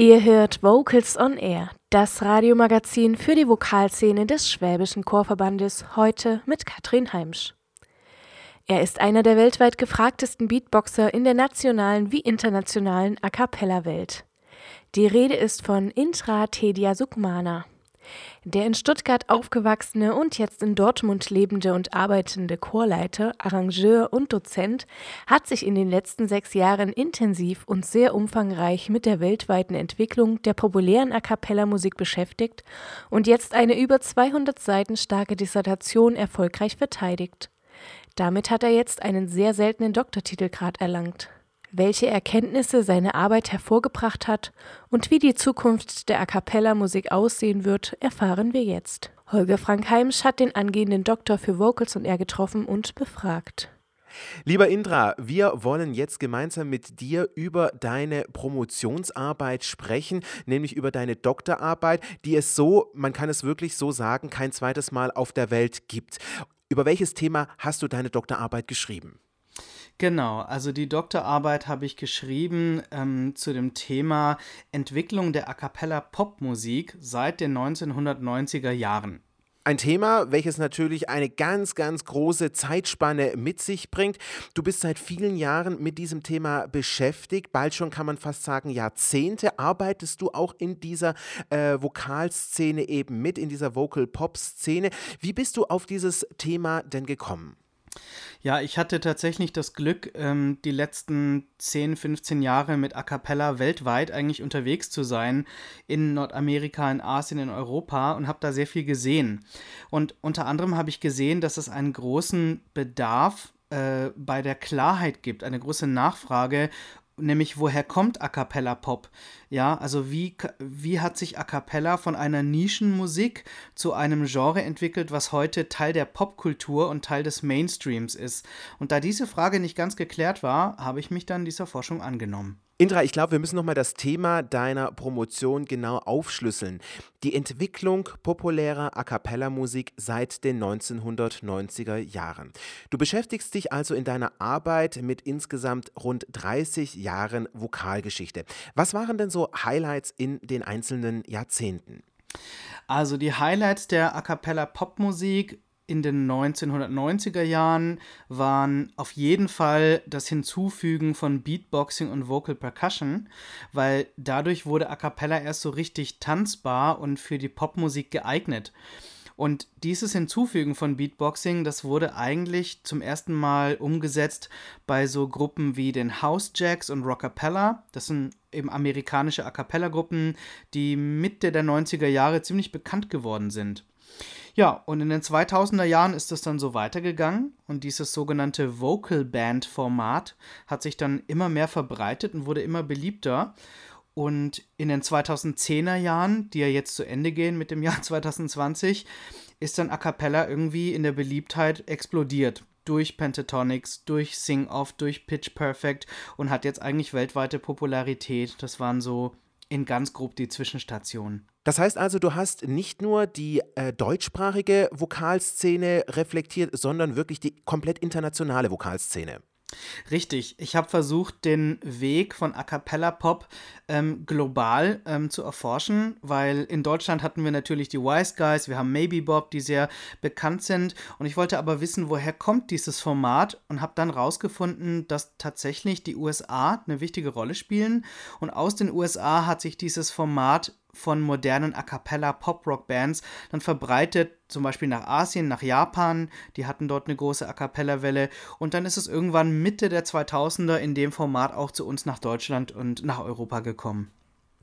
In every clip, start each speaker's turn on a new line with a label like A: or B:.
A: Ihr hört Vocals on Air, das Radiomagazin für die Vokalszene des Schwäbischen Chorverbandes, heute mit Katrin Heimsch. Er ist einer der weltweit gefragtesten Beatboxer in der nationalen wie internationalen A cappella-Welt. Die Rede ist von Intra Tedia Sukmana. Der in Stuttgart aufgewachsene und jetzt in Dortmund lebende und arbeitende Chorleiter, Arrangeur und Dozent hat sich in den letzten sechs Jahren intensiv und sehr umfangreich mit der weltweiten Entwicklung der populären A cappella-Musik beschäftigt und jetzt eine über 200 Seiten starke Dissertation erfolgreich verteidigt. Damit hat er jetzt einen sehr seltenen Doktortitelgrad erlangt welche Erkenntnisse seine Arbeit hervorgebracht hat und wie die Zukunft der A cappella Musik aussehen wird, erfahren wir jetzt. Holger Frank Heimsch hat den angehenden Doktor für Vocals und Air getroffen und befragt.
B: Lieber Indra, wir wollen jetzt gemeinsam mit dir über deine Promotionsarbeit sprechen, nämlich über deine Doktorarbeit, die es so, man kann es wirklich so sagen, kein zweites Mal auf der Welt gibt. Über welches Thema hast du deine Doktorarbeit geschrieben?
C: Genau, also die Doktorarbeit habe ich geschrieben ähm, zu dem Thema Entwicklung der A cappella Popmusik seit den 1990er Jahren.
B: Ein Thema, welches natürlich eine ganz, ganz große Zeitspanne mit sich bringt. Du bist seit vielen Jahren mit diesem Thema beschäftigt. Bald schon kann man fast sagen Jahrzehnte. Arbeitest du auch in dieser äh, Vokalszene eben mit, in dieser Vocal-Pop-Szene. Wie bist du auf dieses Thema denn gekommen?
C: Ja, ich hatte tatsächlich das Glück, ähm, die letzten 10, 15 Jahre mit A Cappella weltweit eigentlich unterwegs zu sein, in Nordamerika, in Asien, in Europa und habe da sehr viel gesehen. Und unter anderem habe ich gesehen, dass es einen großen Bedarf äh, bei der Klarheit gibt, eine große Nachfrage nämlich woher kommt A cappella Pop? Ja, also wie, wie hat sich A cappella von einer Nischenmusik zu einem Genre entwickelt, was heute Teil der Popkultur und Teil des Mainstreams ist? Und da diese Frage nicht ganz geklärt war, habe ich mich dann dieser Forschung angenommen.
B: Indra, ich glaube, wir müssen nochmal das Thema deiner Promotion genau aufschlüsseln. Die Entwicklung populärer A cappella-Musik seit den 1990er Jahren. Du beschäftigst dich also in deiner Arbeit mit insgesamt rund 30 Jahren Vokalgeschichte. Was waren denn so Highlights in den einzelnen Jahrzehnten?
C: Also die Highlights der A cappella Popmusik in den 1990er Jahren waren auf jeden Fall das Hinzufügen von Beatboxing und Vocal Percussion, weil dadurch wurde A cappella erst so richtig tanzbar und für die Popmusik geeignet. Und dieses Hinzufügen von Beatboxing, das wurde eigentlich zum ersten Mal umgesetzt bei so Gruppen wie den House Jacks und Rockapella. Das sind eben amerikanische A cappella Gruppen, die Mitte der 90er Jahre ziemlich bekannt geworden sind. Ja, und in den 2000er Jahren ist es dann so weitergegangen und dieses sogenannte Vocal Band Format hat sich dann immer mehr verbreitet und wurde immer beliebter. Und in den 2010er Jahren, die ja jetzt zu Ende gehen mit dem Jahr 2020, ist dann A Cappella irgendwie in der Beliebtheit explodiert. Durch Pentatonics, durch Sing-Off, durch Pitch Perfect und hat jetzt eigentlich weltweite Popularität. Das waren so in ganz grob die Zwischenstationen.
B: Das heißt also, du hast nicht nur die äh, deutschsprachige Vokalszene reflektiert, sondern wirklich die komplett internationale Vokalszene.
C: Richtig, ich habe versucht, den Weg von A cappella Pop ähm, global ähm, zu erforschen, weil in Deutschland hatten wir natürlich die Wise Guys, wir haben Maybe Bob, die sehr bekannt sind. Und ich wollte aber wissen, woher kommt dieses Format? Und habe dann rausgefunden, dass tatsächlich die USA eine wichtige Rolle spielen. Und aus den USA hat sich dieses Format von modernen A cappella Pop-Rock-Bands dann verbreitet, zum Beispiel nach Asien, nach Japan, die hatten dort eine große A cappella-Welle und dann ist es irgendwann Mitte der 2000er in dem Format auch zu uns nach Deutschland und nach Europa gekommen.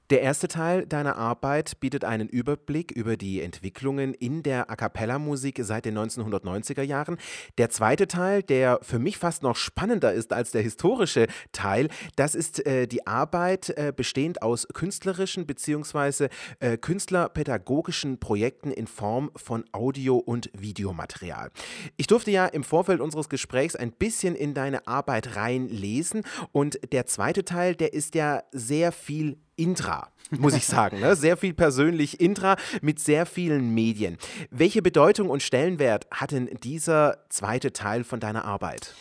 B: Der erste Teil deiner Arbeit bietet einen Überblick über die Entwicklungen in der A cappella-Musik seit den 1990er Jahren. Der zweite Teil, der für mich fast noch spannender ist als der historische Teil, das ist äh, die Arbeit äh, bestehend aus künstlerischen bzw. Äh, künstlerpädagogischen Projekten in Form von Audio- und Videomaterial. Ich durfte ja im Vorfeld unseres Gesprächs ein bisschen in deine Arbeit reinlesen und der zweite Teil, der ist ja sehr viel Intra, muss ich sagen. Ne? Sehr viel persönlich Intra mit sehr vielen Medien. Welche Bedeutung und Stellenwert hat denn dieser zweite Teil von deiner Arbeit?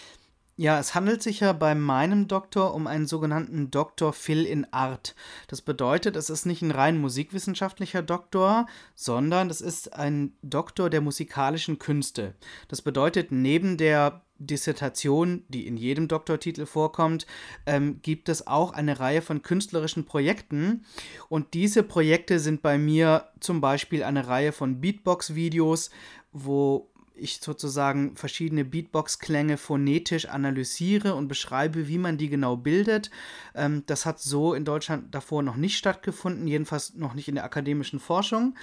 C: Ja, es handelt sich ja bei meinem Doktor um einen sogenannten Doktor Phil in Art. Das bedeutet, es ist nicht ein rein musikwissenschaftlicher Doktor, sondern es ist ein Doktor der musikalischen Künste. Das bedeutet, neben der Dissertation, die in jedem Doktortitel vorkommt, ähm, gibt es auch eine Reihe von künstlerischen Projekten. Und diese Projekte sind bei mir zum Beispiel eine Reihe von Beatbox-Videos, wo ich sozusagen verschiedene Beatbox-Klänge phonetisch analysiere und beschreibe, wie man die genau bildet. Ähm, das hat so in Deutschland davor noch nicht stattgefunden, jedenfalls noch nicht in der akademischen Forschung.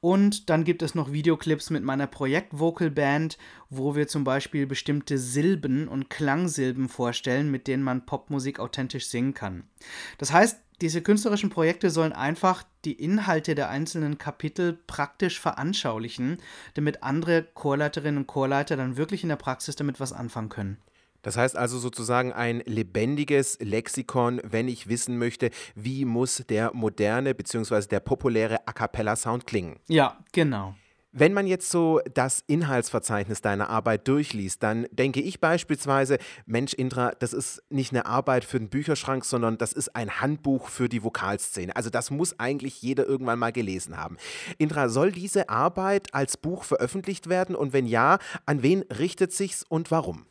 C: Und dann gibt es noch Videoclips mit meiner Projekt-Vocal-Band, wo wir zum Beispiel bestimmte Silben und Klangsilben vorstellen, mit denen man Popmusik authentisch singen kann. Das heißt, diese künstlerischen Projekte sollen einfach die Inhalte der einzelnen Kapitel praktisch veranschaulichen, damit andere Chorleiterinnen und Chorleiter dann wirklich in der Praxis damit was anfangen können.
B: Das heißt also sozusagen ein lebendiges Lexikon, wenn ich wissen möchte, wie muss der moderne bzw. der populäre A cappella Sound klingen.
C: Ja, genau.
B: Wenn man jetzt so das Inhaltsverzeichnis deiner Arbeit durchliest, dann denke ich beispielsweise, Mensch, Indra, das ist nicht eine Arbeit für den Bücherschrank, sondern das ist ein Handbuch für die Vokalszene. Also das muss eigentlich jeder irgendwann mal gelesen haben. Indra, soll diese Arbeit als Buch veröffentlicht werden und wenn ja, an wen richtet sich's und warum?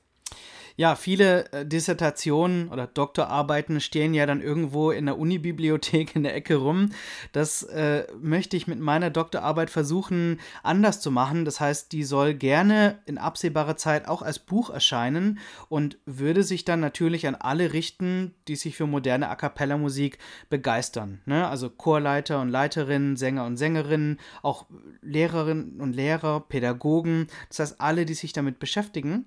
C: Ja, viele äh, Dissertationen oder Doktorarbeiten stehen ja dann irgendwo in der Unibibliothek in der Ecke rum. Das äh, möchte ich mit meiner Doktorarbeit versuchen anders zu machen. Das heißt, die soll gerne in absehbarer Zeit auch als Buch erscheinen und würde sich dann natürlich an alle richten, die sich für moderne A cappella Musik begeistern. Ne? Also Chorleiter und Leiterinnen, Sänger und Sängerinnen, auch Lehrerinnen und Lehrer, Pädagogen. Das heißt, alle, die sich damit beschäftigen.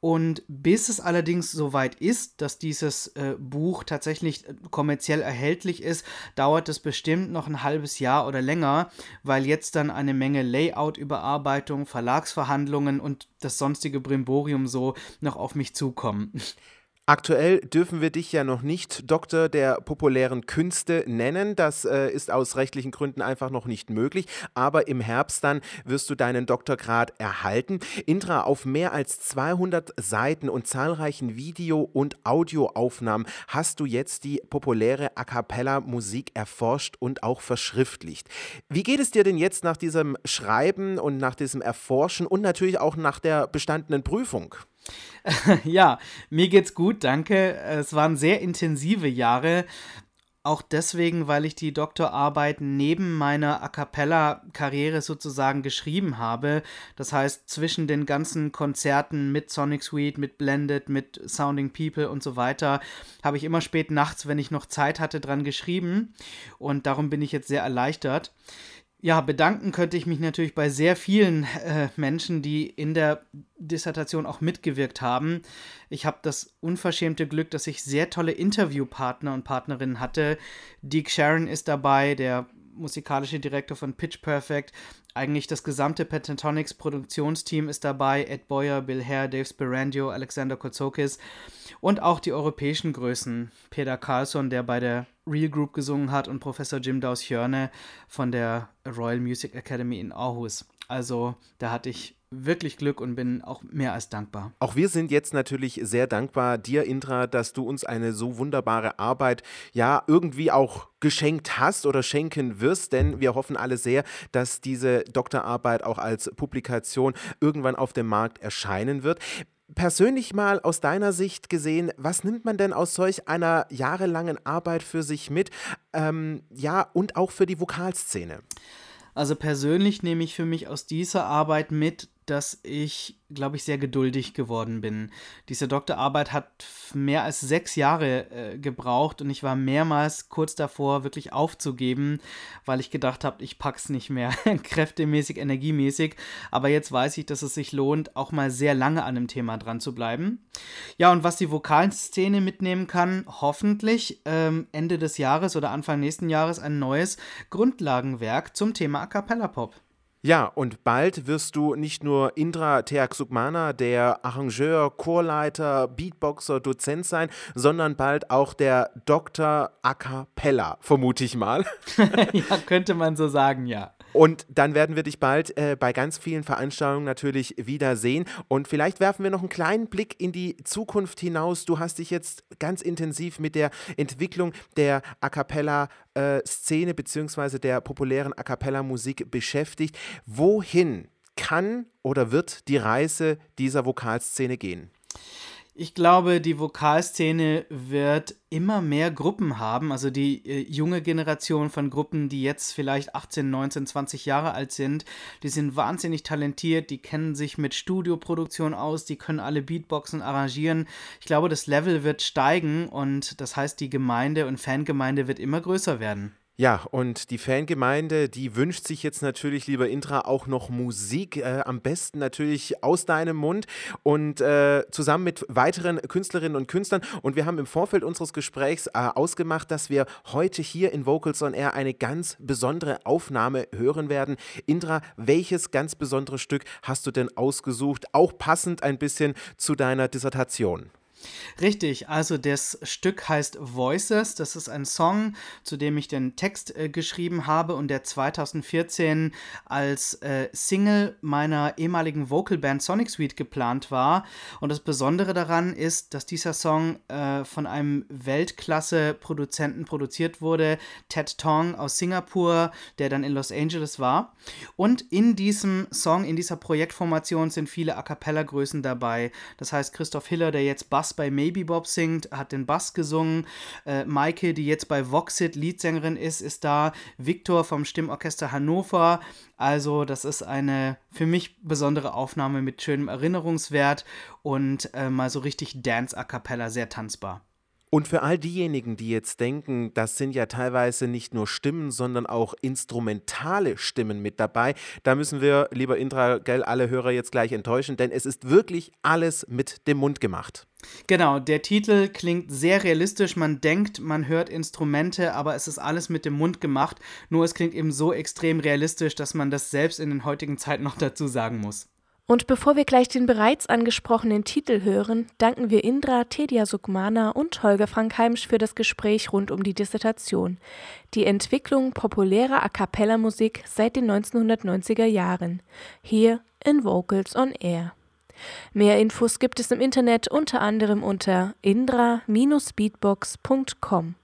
C: Und bis es allerdings soweit ist, dass dieses äh, Buch tatsächlich äh, kommerziell erhältlich ist, dauert es bestimmt noch ein halbes Jahr oder länger, weil jetzt dann eine Menge Layout-Überarbeitung, Verlagsverhandlungen und das sonstige Brimborium so noch auf mich zukommen.
B: Aktuell dürfen wir dich ja noch nicht Doktor der populären Künste nennen. Das äh, ist aus rechtlichen Gründen einfach noch nicht möglich. Aber im Herbst dann wirst du deinen Doktorgrad erhalten. Intra, auf mehr als 200 Seiten und zahlreichen Video- und Audioaufnahmen hast du jetzt die populäre A cappella Musik erforscht und auch verschriftlicht. Wie geht es dir denn jetzt nach diesem Schreiben und nach diesem Erforschen und natürlich auch nach der bestandenen Prüfung?
C: ja, mir geht's gut, danke. Es waren sehr intensive Jahre. Auch deswegen, weil ich die Doktorarbeit neben meiner A cappella-Karriere sozusagen geschrieben habe. Das heißt, zwischen den ganzen Konzerten mit Sonic Suite, mit Blended, mit Sounding People und so weiter, habe ich immer spät nachts, wenn ich noch Zeit hatte, dran geschrieben. Und darum bin ich jetzt sehr erleichtert. Ja, bedanken könnte ich mich natürlich bei sehr vielen äh, Menschen, die in der Dissertation auch mitgewirkt haben. Ich habe das unverschämte Glück, dass ich sehr tolle Interviewpartner und Partnerinnen hatte. Deke Sharon ist dabei, der musikalische Direktor von Pitch Perfect. Eigentlich das gesamte Pentatonics Produktionsteam ist dabei. Ed Boyer, Bill Hare, Dave Sperandio, Alexander Kotsokis und auch die europäischen Größen. Peter Carlson, der bei der Real Group gesungen hat und Professor Jim Daus-Hjörne von der Royal Music Academy in Aarhus. Also da hatte ich wirklich Glück und bin auch mehr als dankbar.
B: Auch wir sind jetzt natürlich sehr dankbar dir, Indra, dass du uns eine so wunderbare Arbeit ja irgendwie auch geschenkt hast oder schenken wirst, denn wir hoffen alle sehr, dass diese Doktorarbeit auch als Publikation irgendwann auf dem Markt erscheinen wird. Persönlich mal aus deiner Sicht gesehen, was nimmt man denn aus solch einer jahrelangen Arbeit für sich mit? Ähm, ja, und auch für die Vokalszene?
C: Also persönlich nehme ich für mich aus dieser Arbeit mit, dass ich, glaube ich, sehr geduldig geworden bin. Diese Doktorarbeit hat mehr als sechs Jahre äh, gebraucht und ich war mehrmals kurz davor, wirklich aufzugeben, weil ich gedacht habe, ich pack's nicht mehr, kräftemäßig, energiemäßig. Aber jetzt weiß ich, dass es sich lohnt, auch mal sehr lange an dem Thema dran zu bleiben. Ja, und was die Vokalszene mitnehmen kann, hoffentlich ähm, Ende des Jahres oder Anfang nächsten Jahres ein neues Grundlagenwerk zum Thema A Cappella Pop.
B: Ja, und bald wirst du nicht nur Indra Teaksukmana, der Arrangeur, Chorleiter, Beatboxer, Dozent sein, sondern bald auch der Dr. A cappella, vermute ich mal.
C: ja, könnte man so sagen, ja.
B: Und dann werden wir dich bald äh, bei ganz vielen Veranstaltungen natürlich wiedersehen. Und vielleicht werfen wir noch einen kleinen Blick in die Zukunft hinaus. Du hast dich jetzt ganz intensiv mit der Entwicklung der A cappella äh, bzw. der populären A cappella Musik beschäftigt. Wohin kann oder wird die Reise dieser Vokalszene gehen?
C: Ich glaube, die Vokalszene wird immer mehr Gruppen haben. Also die äh, junge Generation von Gruppen, die jetzt vielleicht 18, 19, 20 Jahre alt sind, die sind wahnsinnig talentiert, die kennen sich mit Studioproduktion aus, die können alle Beatboxen arrangieren. Ich glaube, das Level wird steigen und das heißt, die Gemeinde und Fangemeinde wird immer größer werden.
B: Ja, und die Fangemeinde, die wünscht sich jetzt natürlich, lieber Intra, auch noch Musik, äh, am besten natürlich aus deinem Mund und äh, zusammen mit weiteren Künstlerinnen und Künstlern. Und wir haben im Vorfeld unseres Gesprächs äh, ausgemacht, dass wir heute hier in Vocals on Air eine ganz besondere Aufnahme hören werden. Indra, welches ganz besondere Stück hast du denn ausgesucht, auch passend ein bisschen zu deiner Dissertation?
C: Richtig, also das Stück heißt Voices. Das ist ein Song, zu dem ich den Text äh, geschrieben habe und der 2014 als äh, Single meiner ehemaligen Vocalband Sonic Suite geplant war. Und das Besondere daran ist, dass dieser Song äh, von einem Weltklasse-Produzenten produziert wurde, Ted Tong aus Singapur, der dann in Los Angeles war. Und in diesem Song, in dieser Projektformation sind viele A cappella-Größen dabei. Das heißt, Christoph Hiller, der jetzt Bass bei Maybe Bob singt, hat den Bass gesungen. Äh, Maike, die jetzt bei Voxit Leadsängerin ist, ist da. Victor vom Stimmorchester Hannover. Also, das ist eine für mich besondere Aufnahme mit schönem Erinnerungswert und äh, mal so richtig Dance a cappella, sehr tanzbar.
B: Und für all diejenigen, die jetzt denken, das sind ja teilweise nicht nur Stimmen, sondern auch instrumentale Stimmen mit dabei, da müssen wir, lieber Indra, gell, alle Hörer jetzt gleich enttäuschen, denn es ist wirklich alles mit dem Mund gemacht.
C: Genau, der Titel klingt sehr realistisch. Man denkt, man hört Instrumente, aber es ist alles mit dem Mund gemacht. Nur es klingt eben so extrem realistisch, dass man das selbst in den heutigen Zeiten noch dazu sagen muss.
A: Und bevor wir gleich den bereits angesprochenen Titel hören, danken wir Indra Tedia Sukmana und Holger Frankheimsch für das Gespräch rund um die Dissertation, die Entwicklung populärer A cappella Musik seit den 1990er Jahren, hier in Vocals on Air. Mehr Infos gibt es im Internet unter anderem unter indra-beatbox.com.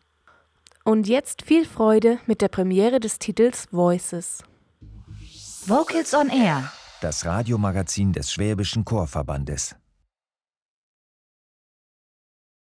A: Und jetzt viel Freude mit der Premiere des Titels Voices.
D: Vocals on Air das Radiomagazin des Schwäbischen Chorverbandes.